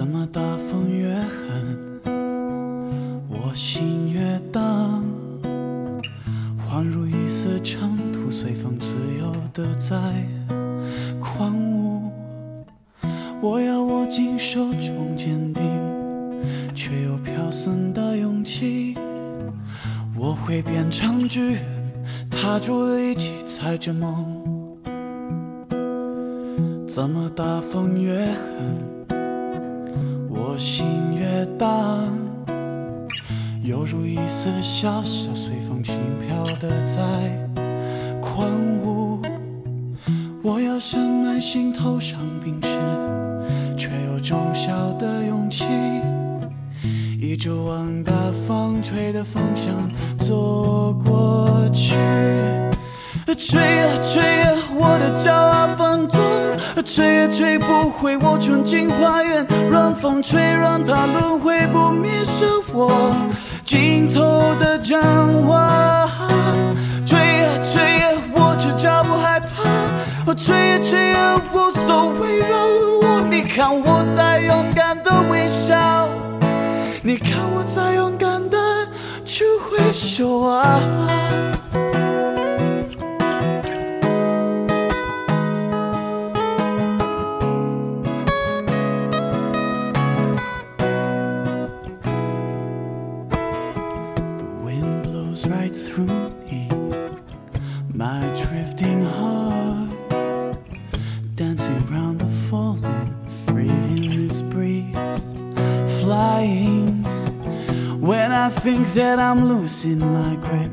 怎么大风越狠，我心越荡，恍如一丝尘土，随风自由的在狂舞。我要握紧手中坚定，却又飘散的勇气。我会变成巨人，踏着力气，踩着梦。怎么大风越狠，心越荡，犹如一丝小小，随风轻飘的在狂舞。我要深埋心头上冰释，却又种小的勇气，一直往大风吹的方向走过去。吹啊吹啊，我的骄傲放纵，吹也吹不回我纯净花园。让风吹，让它轮回不灭，是我尽头的展望。吹啊吹啊，我只脚不害怕。吹也吹啊，无所谓，饶了我。你看我在勇敢的微笑，你看我在勇敢的去挥手啊。Blows right through me, my drifting heart, dancing round the falling, free in this breeze, flying. When I think that I'm losing my grip,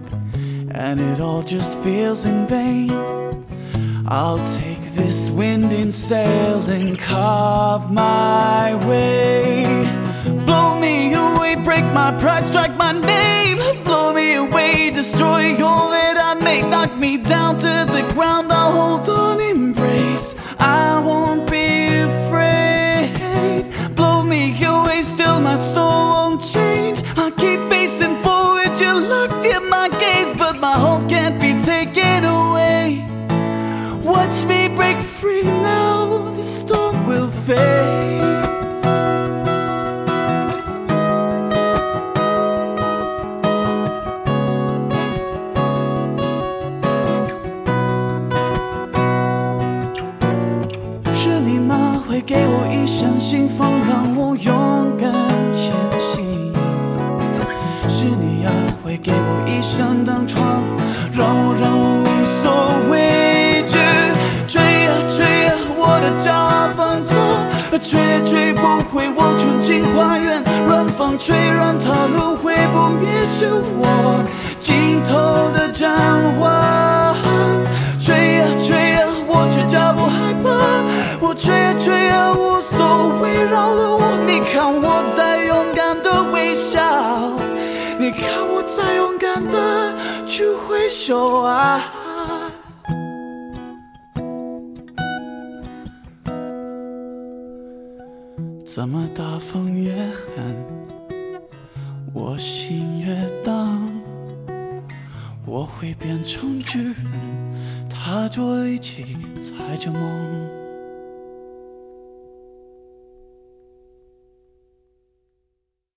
and it all just feels in vain, I'll take this wind in sail and carve my way. knocked me down to the ground I'll hold on. 吹也吹不回我纯净花园。让风吹，让它轮回不灭，是我尽头的展望。吹呀吹呀，我却脚不害怕。我吹呀吹呀，无所谓，扰了我。你看我在勇敢的微笑，你看我在勇敢的去挥手啊。怎么大风越狠，我心越荡。我会变成巨人，踏着力气，踩着梦。